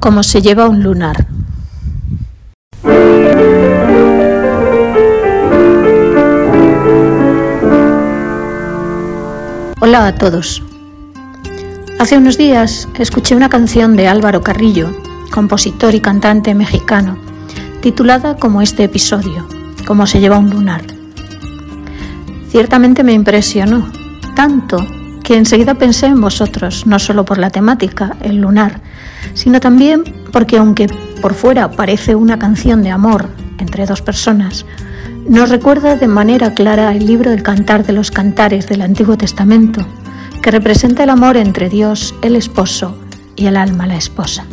como se lleva un lunar. Hola a todos. Hace unos días escuché una canción de Álvaro Carrillo, compositor y cantante mexicano, titulada como este episodio, Como se lleva un lunar. Ciertamente me impresionó, tanto que enseguida pensé en vosotros, no solo por la temática, el lunar, sino también porque aunque por fuera parece una canción de amor entre dos personas, nos recuerda de manera clara el libro del Cantar de los Cantares del Antiguo Testamento, que representa el amor entre Dios, el esposo, y el alma, la esposa.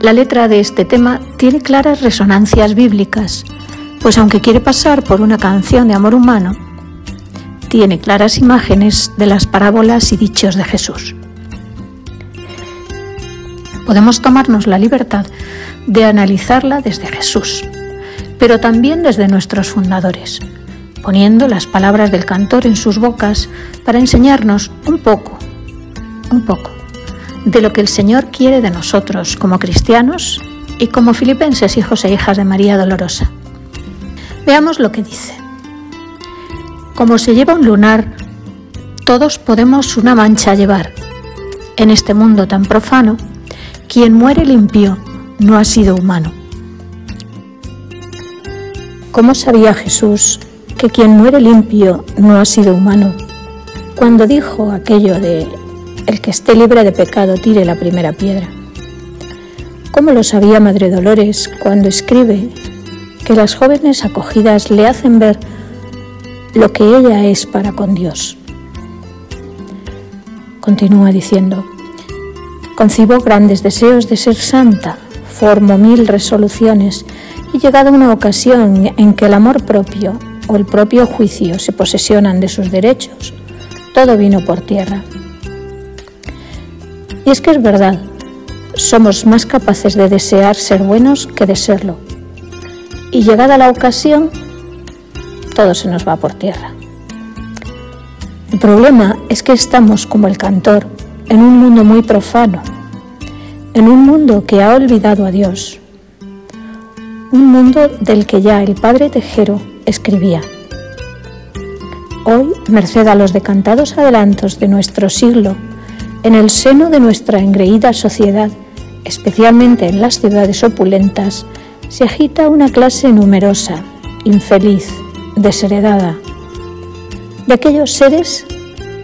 La letra de este tema tiene claras resonancias bíblicas, pues aunque quiere pasar por una canción de amor humano, tiene claras imágenes de las parábolas y dichos de Jesús. Podemos tomarnos la libertad de analizarla desde Jesús, pero también desde nuestros fundadores, poniendo las palabras del cantor en sus bocas para enseñarnos un poco, un poco, de lo que el Señor quiere de nosotros como cristianos y como filipenses hijos e hijas de María Dolorosa. Veamos lo que dice. Como se lleva un lunar, todos podemos una mancha llevar. En este mundo tan profano, quien muere limpio no ha sido humano. ¿Cómo sabía Jesús que quien muere limpio no ha sido humano? Cuando dijo aquello de el que esté libre de pecado tire la primera piedra. ¿Cómo lo sabía Madre Dolores cuando escribe que las jóvenes acogidas le hacen ver lo que ella es para con Dios. Continúa diciendo, concibo grandes deseos de ser santa, formo mil resoluciones y llegada una ocasión en que el amor propio o el propio juicio se posesionan de sus derechos, todo vino por tierra. Y es que es verdad, somos más capaces de desear ser buenos que de serlo. Y llegada la ocasión, todo se nos va por tierra. El problema es que estamos como el cantor en un mundo muy profano, en un mundo que ha olvidado a Dios, un mundo del que ya el padre Tejero escribía. Hoy, merced a los decantados adelantos de nuestro siglo, en el seno de nuestra engreída sociedad, especialmente en las ciudades opulentas, se agita una clase numerosa, infeliz, desheredada, de aquellos seres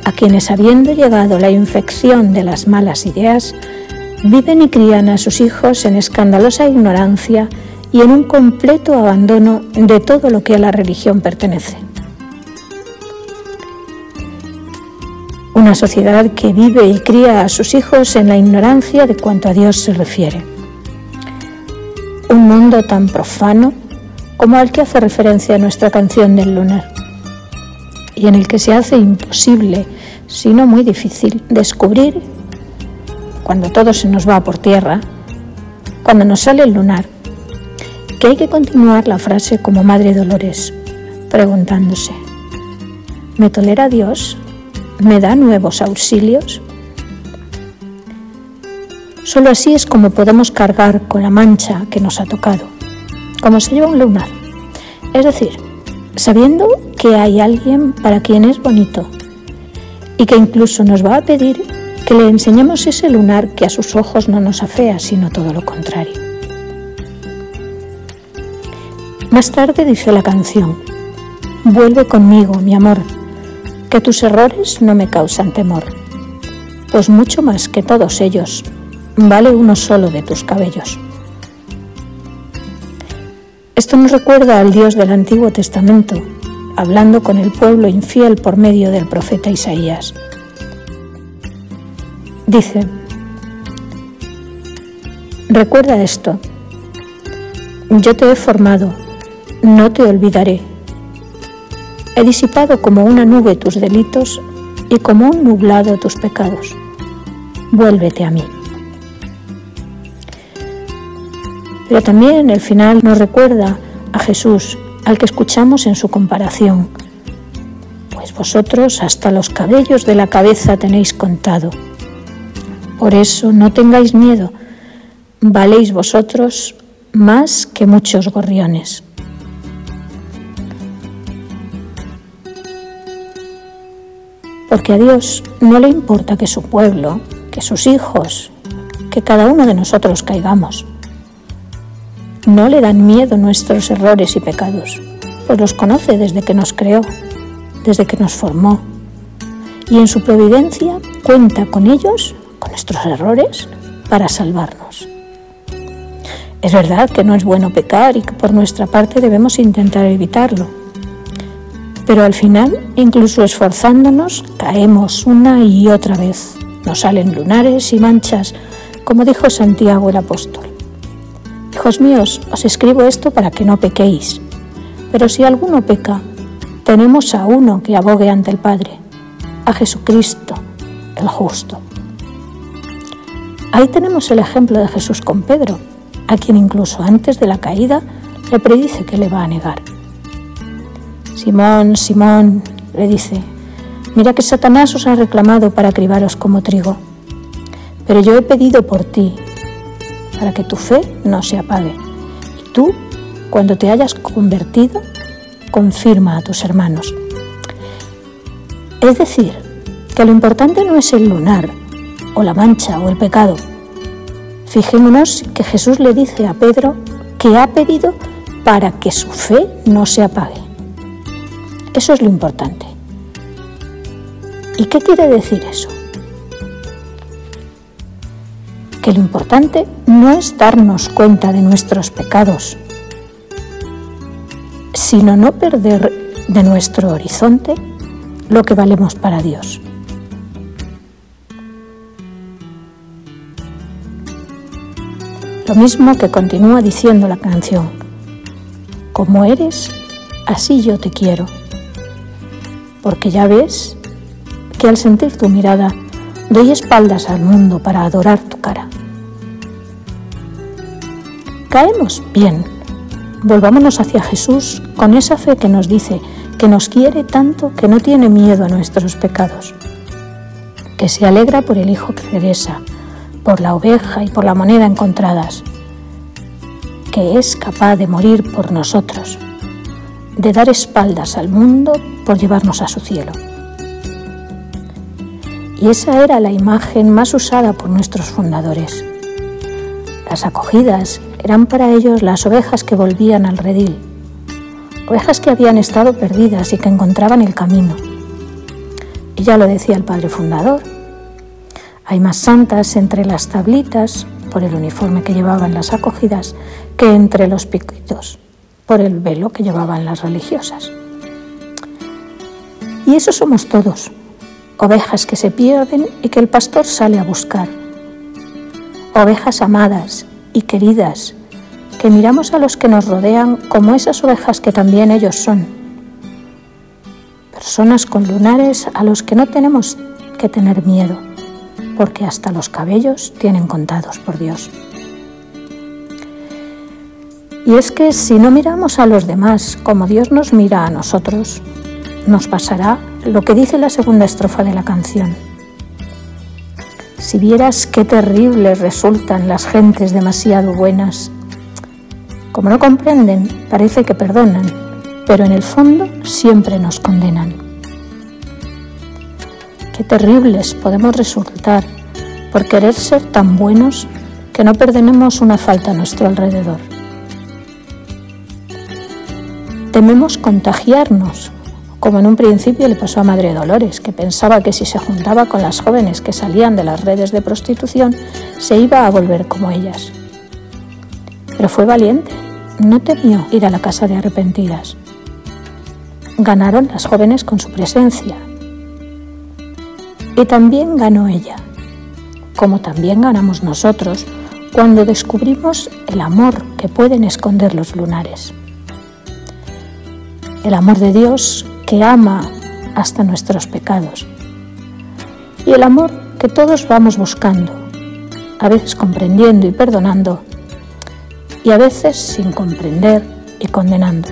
a quienes habiendo llegado la infección de las malas ideas, viven y crían a sus hijos en escandalosa ignorancia y en un completo abandono de todo lo que a la religión pertenece. Una sociedad que vive y cría a sus hijos en la ignorancia de cuanto a Dios se refiere. Un mundo tan profano como al que hace referencia nuestra canción del lunar, y en el que se hace imposible, si no muy difícil, descubrir, cuando todo se nos va por tierra, cuando nos sale el lunar, que hay que continuar la frase como Madre Dolores, preguntándose, ¿me tolera Dios? ¿Me da nuevos auxilios? Solo así es como podemos cargar con la mancha que nos ha tocado como se lleva un lunar. Es decir, sabiendo que hay alguien para quien es bonito y que incluso nos va a pedir que le enseñemos ese lunar que a sus ojos no nos afea, sino todo lo contrario. Más tarde dice la canción, vuelve conmigo, mi amor, que tus errores no me causan temor, pues mucho más que todos ellos, vale uno solo de tus cabellos. Esto nos recuerda al Dios del Antiguo Testamento, hablando con el pueblo infiel por medio del profeta Isaías. Dice, recuerda esto, yo te he formado, no te olvidaré. He disipado como una nube tus delitos y como un nublado tus pecados. Vuélvete a mí. Pero también el final nos recuerda a Jesús, al que escuchamos en su comparación. Pues vosotros hasta los cabellos de la cabeza tenéis contado. Por eso no tengáis miedo, valéis vosotros más que muchos gorriones. Porque a Dios no le importa que su pueblo, que sus hijos, que cada uno de nosotros caigamos. No le dan miedo nuestros errores y pecados, pues los conoce desde que nos creó, desde que nos formó. Y en su providencia cuenta con ellos, con nuestros errores, para salvarnos. Es verdad que no es bueno pecar y que por nuestra parte debemos intentar evitarlo. Pero al final, incluso esforzándonos, caemos una y otra vez. Nos salen lunares y manchas como dijo Santiago el apóstol. Míos, os escribo esto para que no pequéis. Pero si alguno peca, tenemos a uno que abogue ante el Padre, a Jesucristo, el justo. Ahí tenemos el ejemplo de Jesús con Pedro, a quien incluso antes de la caída le predice que le va a negar. Simón, Simón, le dice, mira que Satanás os ha reclamado para cribaros como trigo pero yo he pedido por ti, para que tu fe no se apague. Y tú, cuando te hayas convertido, confirma a tus hermanos. Es decir, que lo importante no es el lunar, o la mancha, o el pecado. Fijémonos que Jesús le dice a Pedro que ha pedido para que su fe no se apague. Eso es lo importante. ¿Y qué quiere decir eso? Que lo importante no es darnos cuenta de nuestros pecados, sino no perder de nuestro horizonte lo que valemos para Dios. Lo mismo que continúa diciendo la canción, como eres, así yo te quiero, porque ya ves que al sentir tu mirada doy espaldas al mundo para adorar tu cara caemos bien. Volvámonos hacia Jesús con esa fe que nos dice que nos quiere tanto que no tiene miedo a nuestros pecados, que se alegra por el Hijo que regresa, por la oveja y por la moneda encontradas, que es capaz de morir por nosotros, de dar espaldas al mundo por llevarnos a su cielo. Y esa era la imagen más usada por nuestros fundadores. Las acogidas eran para ellos las ovejas que volvían al redil, ovejas que habían estado perdidas y que encontraban el camino. Y ya lo decía el padre fundador, hay más santas entre las tablitas por el uniforme que llevaban las acogidas que entre los piquitos por el velo que llevaban las religiosas. Y eso somos todos, ovejas que se pierden y que el pastor sale a buscar, ovejas amadas y queridas, que miramos a los que nos rodean como esas ovejas que también ellos son. Personas con lunares a los que no tenemos que tener miedo, porque hasta los cabellos tienen contados por Dios. Y es que si no miramos a los demás como Dios nos mira a nosotros, nos pasará lo que dice la segunda estrofa de la canción. Si vieras qué terribles resultan las gentes demasiado buenas. Como no comprenden, parece que perdonan, pero en el fondo siempre nos condenan. Qué terribles podemos resultar por querer ser tan buenos que no perdonemos una falta a nuestro alrededor. Tememos contagiarnos como en un principio le pasó a Madre Dolores, que pensaba que si se juntaba con las jóvenes que salían de las redes de prostitución, se iba a volver como ellas. Pero fue valiente, no temió ir a la casa de arrepentidas. Ganaron las jóvenes con su presencia. Y también ganó ella, como también ganamos nosotros cuando descubrimos el amor que pueden esconder los lunares. El amor de Dios que ama hasta nuestros pecados. Y el amor que todos vamos buscando, a veces comprendiendo y perdonando, y a veces sin comprender y condenando.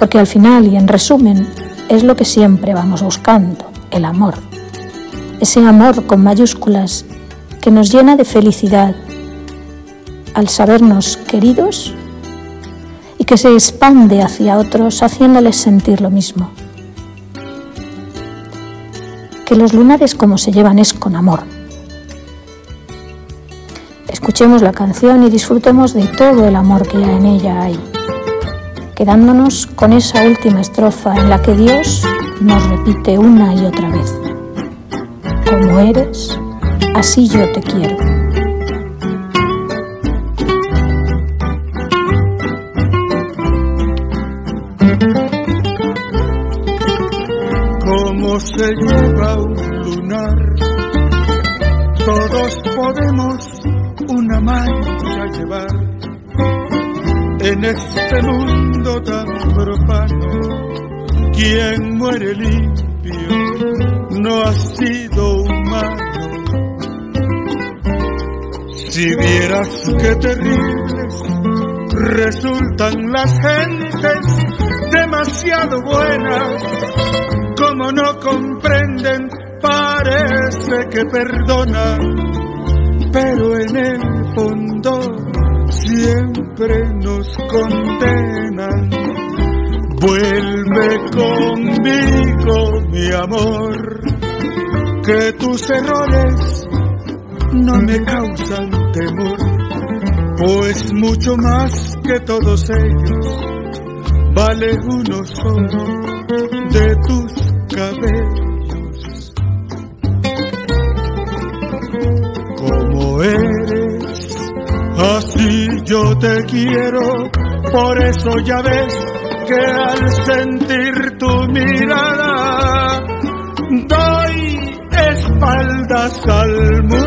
Porque al final y en resumen es lo que siempre vamos buscando, el amor. Ese amor con mayúsculas que nos llena de felicidad al sabernos queridos y que se expande hacia otros haciéndoles sentir lo mismo. Que los lunares como se llevan es con amor. Escuchemos la canción y disfrutemos de todo el amor que en ella hay, quedándonos con esa última estrofa en la que Dios nos repite una y otra vez. Como eres, así yo te quiero. Se lleva un lunar. Todos podemos una mancha llevar en este mundo tan profano. Quien muere limpio no ha sido humano. Si vieras qué terribles resultan las gentes demasiado buenas como no comprenden, parece que perdonan, pero en el fondo siempre nos condenan. Vuelve conmigo, mi amor, que tus errores no me causan temor, pues mucho más que todos ellos vale uno solo de tus cabellos. Como eres, así yo te quiero, por eso ya ves que al sentir tu mirada doy espaldas al mundo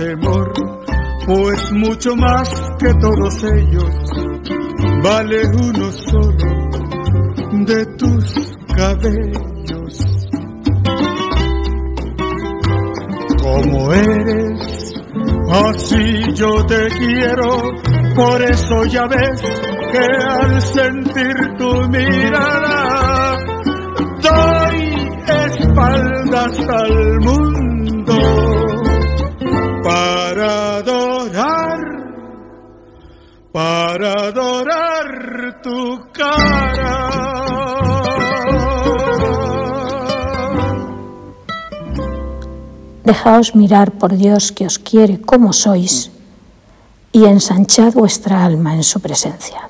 temor, pues mucho más que todos ellos. Vale uno solo de tus cabellos. Como eres, así yo te quiero, por eso ya ves que al sentir tu mirada espaldas al mundo para adorar tu cara. Dejaos mirar por Dios que os quiere como sois y ensanchad vuestra alma en su presencia.